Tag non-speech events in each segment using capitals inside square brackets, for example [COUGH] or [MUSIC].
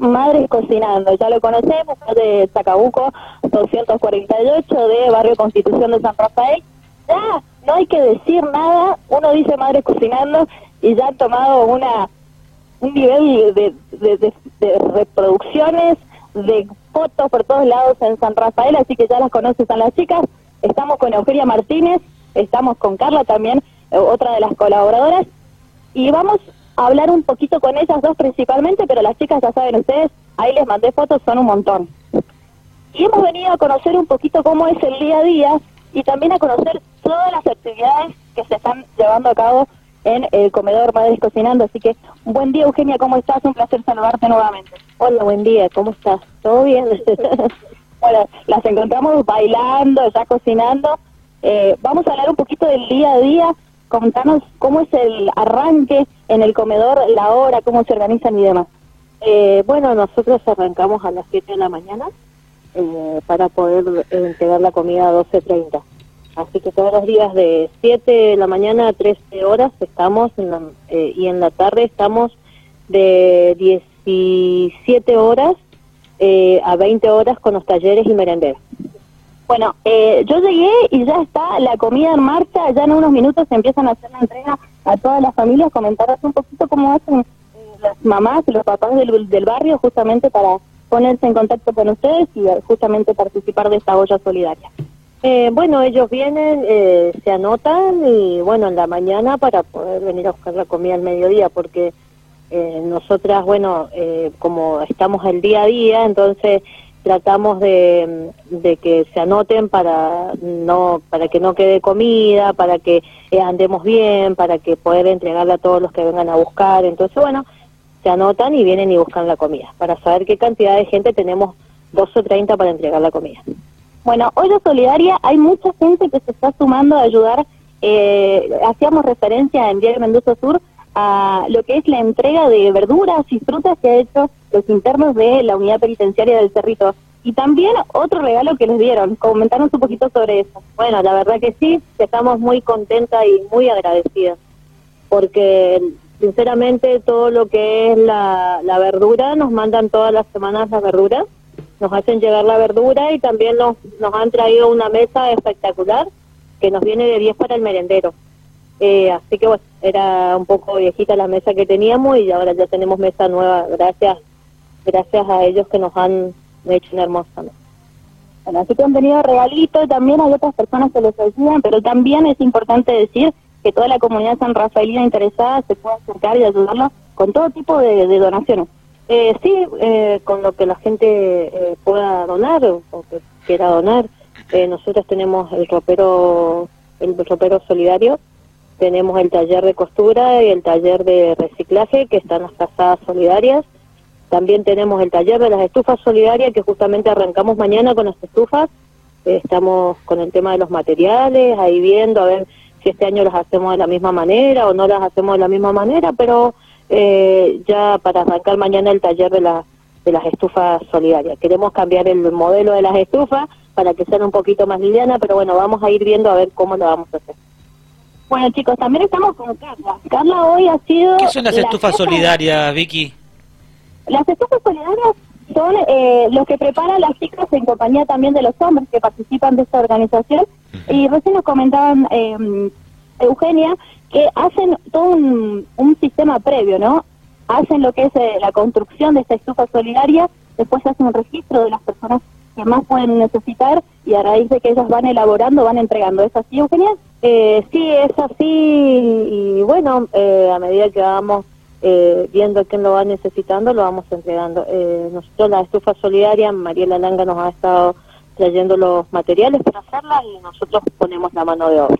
Madres Cocinando, ya lo conocemos, de Zacabuco 248 de Barrio Constitución de San Rafael. Ya no hay que decir nada, uno dice Madres Cocinando y ya han tomado una un nivel de, de, reproducciones, de fotos por todos lados en San Rafael, así que ya las conoces a las chicas. Estamos con Eugenia Martínez, estamos con Carla también, eh, otra de las colaboradoras, y vamos hablar un poquito con ellas dos principalmente, pero las chicas ya saben ustedes, ahí les mandé fotos, son un montón. Y hemos venido a conocer un poquito cómo es el día a día y también a conocer todas las actividades que se están llevando a cabo en el comedor Madres Cocinando. Así que, buen día Eugenia, ¿cómo estás? Un placer saludarte nuevamente. Hola, buen día, ¿cómo estás? ¿Todo bien? [LAUGHS] bueno, las encontramos bailando, ya cocinando. Eh, vamos a hablar un poquito del día a día. Contanos cómo es el arranque en el comedor, la hora, cómo se organizan y demás. Eh, bueno, nosotros arrancamos a las 7 de la mañana eh, para poder entregar la comida a 12.30. Así que todos los días de 7 de la mañana a 13 horas estamos eh, y en la tarde estamos de 17 horas eh, a 20 horas con los talleres y merenderos. Bueno, eh, yo llegué y ya está la comida en marcha, ya en unos minutos se empiezan a hacer la entrega a todas las familias, comentaros un poquito cómo hacen las mamás y los papás del, del barrio justamente para ponerse en contacto con ustedes y justamente participar de esta olla solidaria. Eh, bueno, ellos vienen, eh, se anotan y bueno, en la mañana para poder venir a buscar la comida al mediodía, porque eh, nosotras, bueno, eh, como estamos el día a día, entonces tratamos de, de, que se anoten para no para que no quede comida, para que andemos bien, para que poder entregarla a todos los que vengan a buscar. Entonces, bueno, se anotan y vienen y buscan la comida, para saber qué cantidad de gente tenemos, dos o treinta para entregar la comida. Bueno, Olla Solidaria, hay mucha gente que se está sumando a ayudar. Eh, hacíamos referencia en Diario Mendoza Sur a lo que es la entrega de verduras y frutas que ha hecho los internos de la unidad penitenciaria del Cerrito. Y también otro regalo que les dieron. Comentanos un poquito sobre eso. Bueno, la verdad que sí, estamos muy contentas y muy agradecidas. Porque sinceramente todo lo que es la, la verdura, nos mandan todas las semanas las verduras nos hacen llegar la verdura y también nos, nos han traído una mesa espectacular que nos viene de 10 para el merendero. Eh, así que bueno, era un poco viejita la mesa que teníamos y ahora ya tenemos mesa nueva, gracias gracias a ellos que nos han hecho una hermosa Bueno, así que han venido regalitos, también hay otras personas que les ayudan, pero también es importante decir que toda la comunidad san rafaelina interesada se puede acercar y ayudarlo con todo tipo de donaciones. Eh, sí, eh, con lo que la gente eh, pueda donar o, que quiera donar. Eh, nosotros tenemos el ropero, el ropero solidario, tenemos el taller de costura y el taller de reciclaje que están las casadas solidarias. También tenemos el taller de las estufas solidarias que justamente arrancamos mañana con las estufas. estamos con el tema de los materiales, ahí viendo a ver si este año las hacemos de la misma manera o no las hacemos de la misma manera, pero eh, ya para arrancar mañana el taller de, la, de las estufas solidarias. Queremos cambiar el modelo de las estufas para que sean un poquito más livianas, pero bueno, vamos a ir viendo a ver cómo lo vamos a hacer. Bueno chicos, también estamos con Carla. Carla hoy ha sido... ¿Qué son las estufas solidarias, Vicky? Las estufas solidarias son eh, los que preparan las chicas en compañía también de los hombres que participan de esta organización. Y recién nos comentaban eh, Eugenia que hacen todo un, sistema previo, ¿no? Hacen lo que es eh, la construcción de esta estufa solidaria, después hacen un registro de las personas que más pueden necesitar y a raíz de que ellas van elaborando, van entregando. ¿Es así, Eugenia? Eh, sí, es así y bueno, eh, a medida que vamos eh, viendo quién lo va necesitando, lo vamos entregando. Eh, nosotros la estufa solidaria, Mariela Langa nos ha estado trayendo los materiales para hacerla y nosotros ponemos la mano de obra.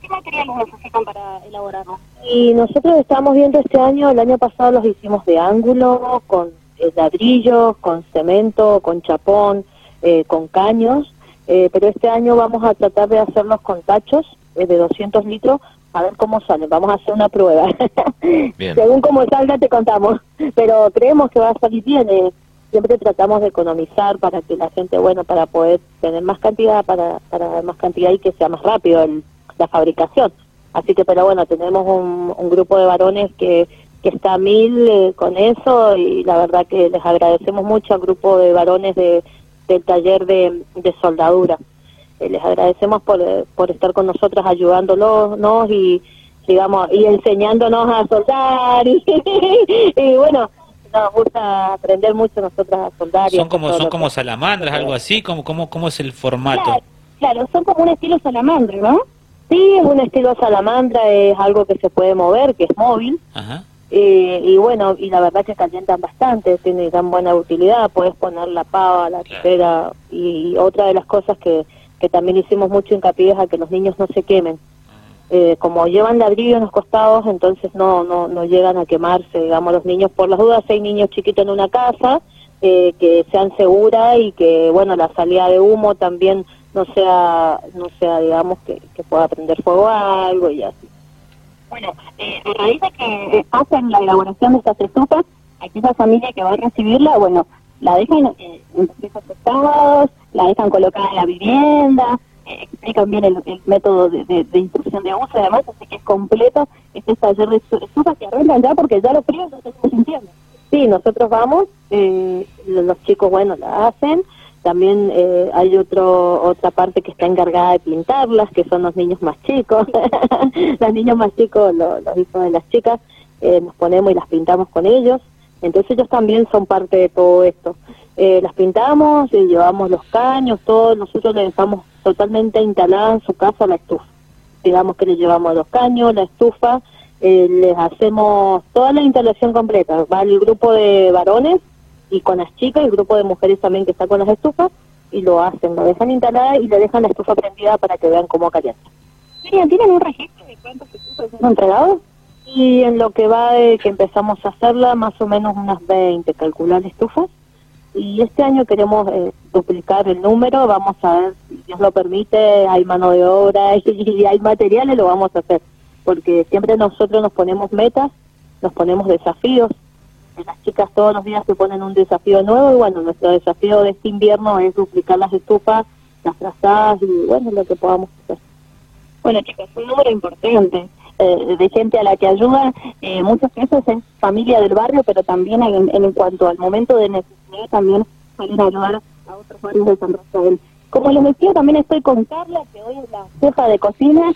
¿Qué materiales necesitan para elaborarlo? Y nosotros estamos viendo este año, el año pasado los hicimos de ángulo, con eh, ladrillos, con cemento, con chapón, eh, con caños, eh, pero este año vamos a tratar de hacerlos con tachos de 200 litros a ver cómo salen. Vamos a hacer una prueba. [LAUGHS] Según cómo salga te contamos, pero creemos que va a salir bien. siempre tratamos de economizar para que la gente, bueno, para poder tener más cantidad, para, para más cantidad y que sea más rápido el la fabricación. Así que, pero bueno, tenemos un, grupo de varones que que está a mil eh, con eso y la verdad que les agradecemos mucho al grupo de varones de, del taller de, de soldadura. Eh, les agradecemos por, eh, por estar con nosotros ayudándolos y digamos y enseñándonos a soldar [LAUGHS] y, y bueno nos gusta aprender mucho nosotras a soldar. Son como son como salamandras, algo así, ¿cómo, cómo, cómo es el formato? Claro, son como un estilo salamandra, ¿no? Sí, es un estilo salamandra, es algo que se puede mover, que es móvil. Ajá. Eh, y bueno, y la verdad que calientan bastante, tienen tan buena utilidad, puedes poner la pava, la tijera y otra de las cosas que, que también hicimos mucho hincapié es a que los niños no se quemen. Eh, como llevan ladrillo en los costados, entonces no, no, no llegan a quemarse, digamos, los niños, por las dudas, hay niños chiquitos en una casa, eh, que sean seguras y que, bueno, la salida de humo también no sea, no sea digamos, que, que pueda prender fuego a algo y así. Bueno, eh, a raíz de que hacen la elaboración de estas estufas, aquella familia que va a recibirla, bueno, la dejan eh, en pisos afectados, la dejan colocada en la vivienda, eh, explican bien el, método de, de, instrucción de uso y además, así que es completo este taller de estufas que arrancan ya porque ya los fríos ya se están sintiendo. Sí, nosotros vamos, eh, los chicos, bueno, la hacen, también eh, hay otro, otra parte que está encargada de pintarlas, que son los niños más chicos. [LAUGHS] los niños más chicos, los, hijos de las chicas, eh, nos ponemos y las pintamos con ellos. Entonces ellos también son parte de todo esto. Eh, las pintamos, y llevamos los caños, todo. Nosotros le dejamos totalmente instalada en su casa la estufa. Digamos que le llevamos los caños, la estufa, les hacemos toda la instalación completa. Va el grupo de varones y con las chicas, el grupo de mujeres también que está con las estufas, y lo hacen, lo dejan instalada y le dejan la estufa prendida para que vean cómo calienta. ¿tienen un registro de cuántas estufas han entregado? Y en lo que va de que empezamos a hacerla, más o menos unas 20, calcular estufas. Y este año queremos eh, duplicar el número, vamos a ver, si Dios lo permite, hay mano de obra [LAUGHS] y hay materiales, lo vamos a hacer. Porque siempre nosotros nos ponemos metas, nos ponemos desafíos las chicas todos los días se ponen un desafío nuevo y bueno, nuestro desafío de este invierno es duplicar las estufas, las trazadas y bueno, lo que podamos hacer. Bueno chicos, un número importante eh, de gente a la que ayuda, eh, muchas veces es familia del barrio, pero también en, cuanto al momento de necesidad también a ayudar a otros barrios de San Rafael. Como les decía, también estoy con Carla, que hoy es la jefa de cocina.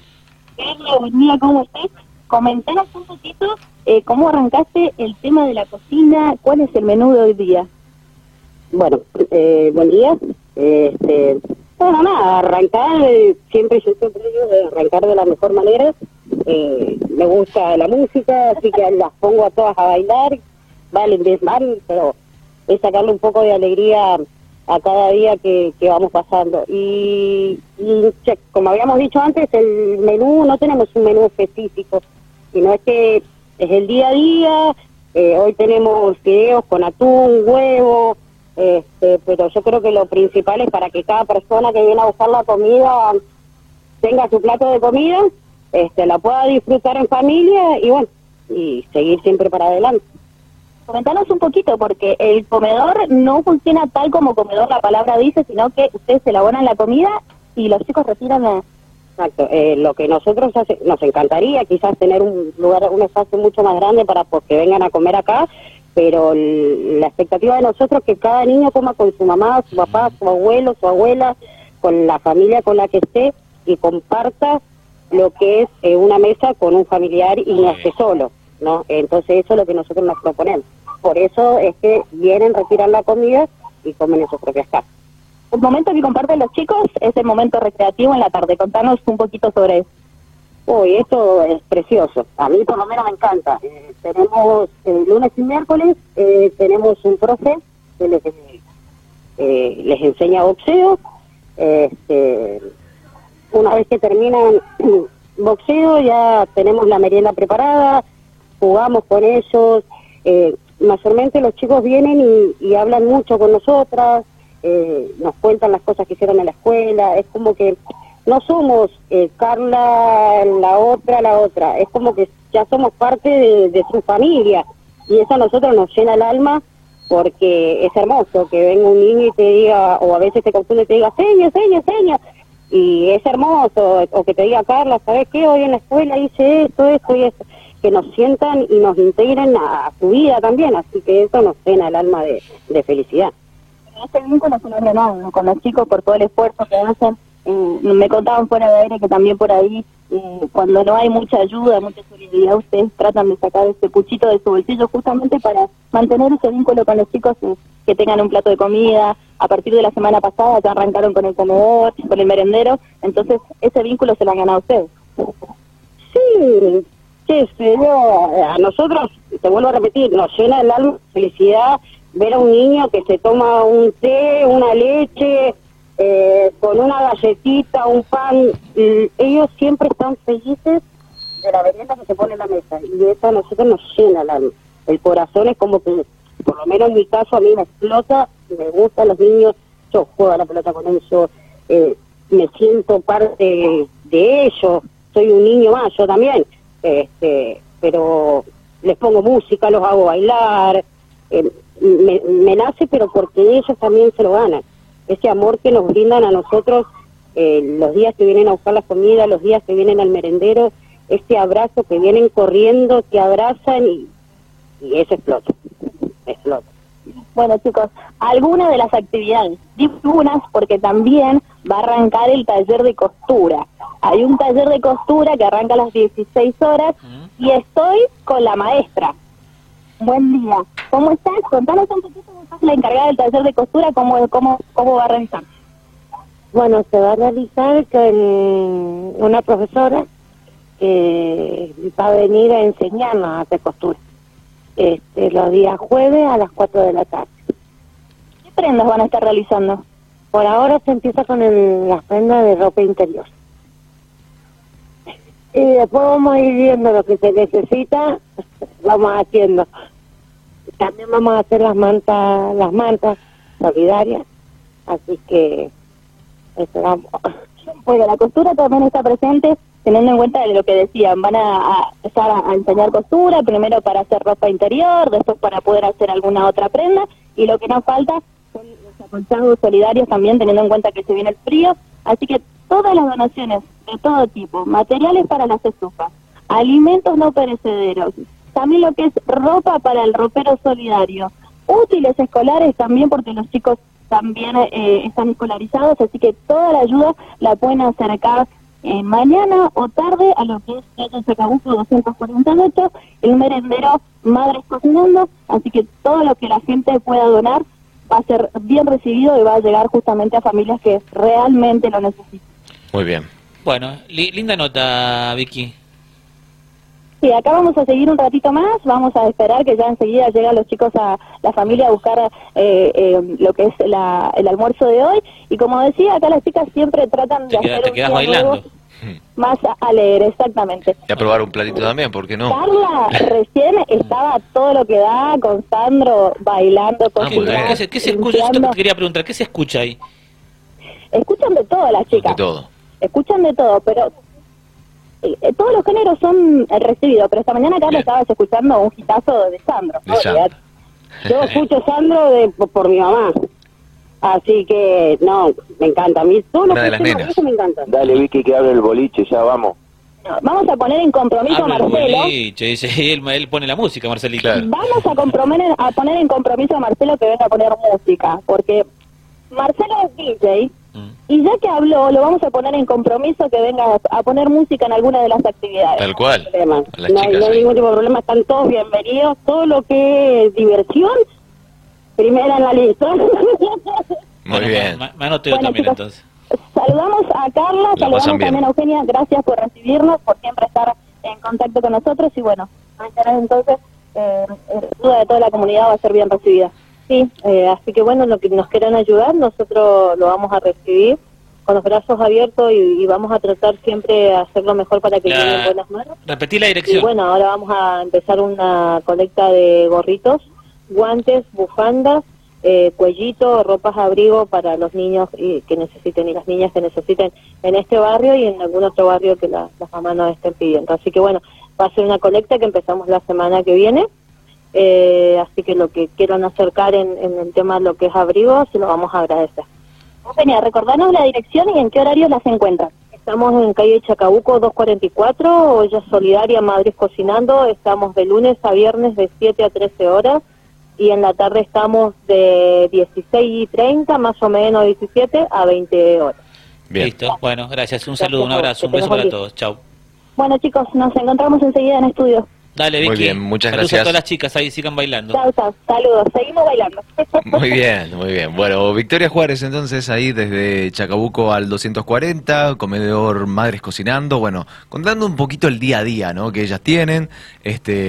Carla, buen día, ¿cómo estás? Comentanos un poquito eh, cómo arrancaste el tema de la cocina, cuál es el menú de hoy día. Bueno, eh, buen día. Este, bueno, nada, arrancar, eh, siempre yo siempre digo de arrancar de la mejor manera. Eh, me gusta la música, así que las pongo a todas a bailar, vale, mal, pero es sacarle un poco de alegría a cada día que, que vamos pasando. Y, y como habíamos dicho antes, el menú, no tenemos un menú específico, sino es que es el día a día. Eh, hoy tenemos fideos con atún, huevo, este, pero yo creo que lo principal es para que cada persona que viene a buscar la comida tenga su plato de comida, este, la pueda disfrutar en familia y bueno, y seguir siempre para adelante. Comentanos un poquito, porque el comedor no funciona tal como comedor la palabra dice, sino que ustedes elaboran la comida y los chicos retiran la Exacto. Eh, lo que nosotros hace, nos encantaría quizás tener un lugar, un espacio mucho más grande para pues, que vengan a comer acá, pero la expectativa de nosotros es que cada niño coma con su mamá, su papá, su abuelo, su abuela, con la familia con la que esté y comparta lo que es eh, una mesa con un familiar y no esté solo, ¿no? Entonces eso es lo que nosotros nos proponemos. Por eso es que vienen, retiran la comida y comen en sus propias casas. El momento que comparten los chicos es el momento recreativo en la tarde. Contanos un poquito sobre eso. Uy, esto es precioso. A mí por lo menos me encanta. Eh, tenemos el lunes y miércoles, eh, tenemos un profe que les, eh, les enseña boxeo. Este, una vez que terminan [CLEARS THROAT] boxeo ya tenemos la merienda preparada, jugamos con ellos. mayormente los chicos vienen y hablan mucho con nosotras, eh, nos cuentan las cosas que hicieron en la escuela, es como que no somos eh, Carla la otra, la otra, es como que ya somos parte de, su familia y eso a nosotros nos llena el alma porque es hermoso que venga un niño y te diga, o a veces te confunde y te diga, seña, seña, seña, y es hermoso, o que te diga, Carla, ¿sabes qué? Hoy en la escuela hice esto, esto y esto. que nos sientan y nos integren a, a su vida también, así que eso nos llena el alma de, de felicidad. Este vínculo han ganado con los chicos por todo el esfuerzo que hacen. Eh, me contaban fuera de aire que también por ahí, eh, cuando no hay mucha ayuda, mucha solidaridad, ustedes tratan de sacar ese puchito de su bolsillo justamente para mantener ese vínculo con los chicos eh, que tengan un plato de comida. A partir de la semana pasada ya arrancaron con el comedor, con el merendero, entonces ese vínculo se lo han ganado ustedes. Sí, qué sé yo, a nosotros, te vuelvo a repetir, nos llena el alma felicidad ver a un niño que se toma un té, una leche, eh, con una galletita, un pan, y ellos siempre están felices de la merienda que se pone en la mesa, y eso a nosotros nos llena alma. El corazón es como que, por lo menos en mi caso, a mí me explota, me gustan los niños, yo juego a la pelota con ellos, eh, me siento parte de ellos, soy un niño más, yo también, este, pero les pongo música, los hago bailar, eh, me, me nace, pero porque ellos también se lo ganan. Ese amor que nos brindan a nosotros eh, los días que vienen a buscar la comida, los días que vienen al merendero, este abrazo que vienen corriendo, que abrazan y, y eso explota, explota. Bueno, chicos, algunas de las actividades, digo unas porque también va a arrancar el taller de costura. Hay un taller de costura que arranca a las 16 horas y estoy con la maestra. Buen día. ¿Cómo estás? Contanos un poquito, vos sos la encargada del taller de costura, ¿cómo, cómo, cómo va a realizar? Bueno, se va a realizar con una profesora que va a venir a enseñarnos a hacer costura. Este, los días jueves a las 4 de la tarde. ¿Qué prendas van a estar realizando? Por ahora se empieza con el, las prendas de ropa interior. Y después vamos a ir viendo lo que se necesita, vamos haciendo. También vamos a hacer las mantas, las mantas solidarias, así que esperamos. Bueno, la costura también está presente, teniendo en cuenta lo que decían, van a, empezar a enseñar costura, primero para hacer ropa interior, después para poder hacer alguna otra prenda, y lo que nos falta son los acolchados solidarios también, teniendo en cuenta que se viene el frío, así que todas las donaciones de todo tipo, materiales para las estufas, alimentos no perecederos, también lo que es ropa para el ropero solidario, útiles escolares también porque los chicos también eh, están escolarizados, así que toda la ayuda la pueden acercar eh, mañana o tarde a lo que es Calle Chacabuco 248, el merendero Madres Cocinando, así que todo lo que la gente pueda donar va a ser bien recibido y va a llegar justamente a familias que realmente lo necesitan. Muy bien. Bueno, li- linda nota, Vicky. Sí, acá vamos a seguir un ratito más, vamos a esperar que ya enseguida llegan los chicos a la familia a buscar eh, eh, lo que es la, el almuerzo de hoy. Y como decía, acá las chicas siempre tratan de Te, queda- hacer te un quedas día bailando. nuevo más a, a leer, exactamente. Y a probar un platito también, ¿por qué no? Carla recién estaba todo lo que da con Sandro bailando, Ah, bien. cocinando, ¿Qué se, qué se escucha? Yo limpiando. te quería preguntar, ¿qué se escucha ahí? Escuchan de todo las De chicas. todo. escuchan de todo, pero eh, todos los géneros son eh, recibidos, pero esta mañana acá Bien. estabas escuchando un hitazo de Sandro. De Sandro. Yo escucho Sandro de, por, por mi mamá. Así que, no, me encanta. A mí todo lo Una de que las nenas. eso me encanta. Dale, Vicky, que hable el boliche, ya vamos. Vamos a poner en compromiso a Marcelo. boliche, dice, [LAUGHS] él, él pone la música, Marcelito. Claro. Vamos a, comprometer, a poner en compromiso a Marcelo que venga a poner música, porque Marcelo es DJ Mm. y ya que habló, lo vamos a poner en compromiso que venga a, poner música en alguna de las actividades. Tal cual. problema. A las No, hay- chicas no hay ningún tipo de problema, están todos bienvenidos. Todo lo que es diversión, primera en la lista. Muy Bueno, bien. ma- ma- anoteo Bueno, también chicos, entonces. Saludamos a Carla, saludamos bien. también a Eugenia, gracias por recibirnos, por siempre estar en contacto con nosotros y bueno, mañana entonces eh, duda de toda la comunidad va a ser bien recibida. Sí, eh, así que bueno, lo que nos quieran ayudar, nosotros lo vamos a recibir con los brazos abiertos y, y vamos a tratar siempre de hacer lo mejor para que lleguen en buenas manos. Repetí la Y dirección. bueno, ahora vamos a empezar una colecta de gorritos, guantes, bufandas, eh, cuellito, ropas abrigo para los niños y, que necesiten y las niñas que necesiten en este barrio y en algún otro barrio que la- las mamás nos estén pidiendo. Así que bueno, va a ser una colecta que empezamos la semana que viene. Eh, así que lo que quieran acercar en, en el tema de lo que es abrigo, se lo vamos a agradecer. Eugenia, recordanos la dirección y en qué horario las encuentran. Estamos en calle Chacabuco 244, olla solidaria Madrid Cocinando. Estamos de lunes a viernes de 7 a 13 horas y en la tarde estamos de 16 y 30, más o menos 17 a 20 horas. Bien. Listo. Bueno, gracias. Un saludo, un Gracias, abrazo, un beso para día. todos. Chau. Bueno, chicos, nos encontramos enseguida en estudio. Dale, Vicky. Muy bien, muchas Saludos gracias. a todas las chicas ahí, sigan bailando. Chao, chao. Saludos. Seguimos bailando. [LAUGHS] Muy bien, muy bien. Bueno, Victoria Juárez entonces ahí desde Chacabuco al 240, comedor Madres Cocinando, bueno, contando un poquito el día a día, ¿no? Que ellas tienen, este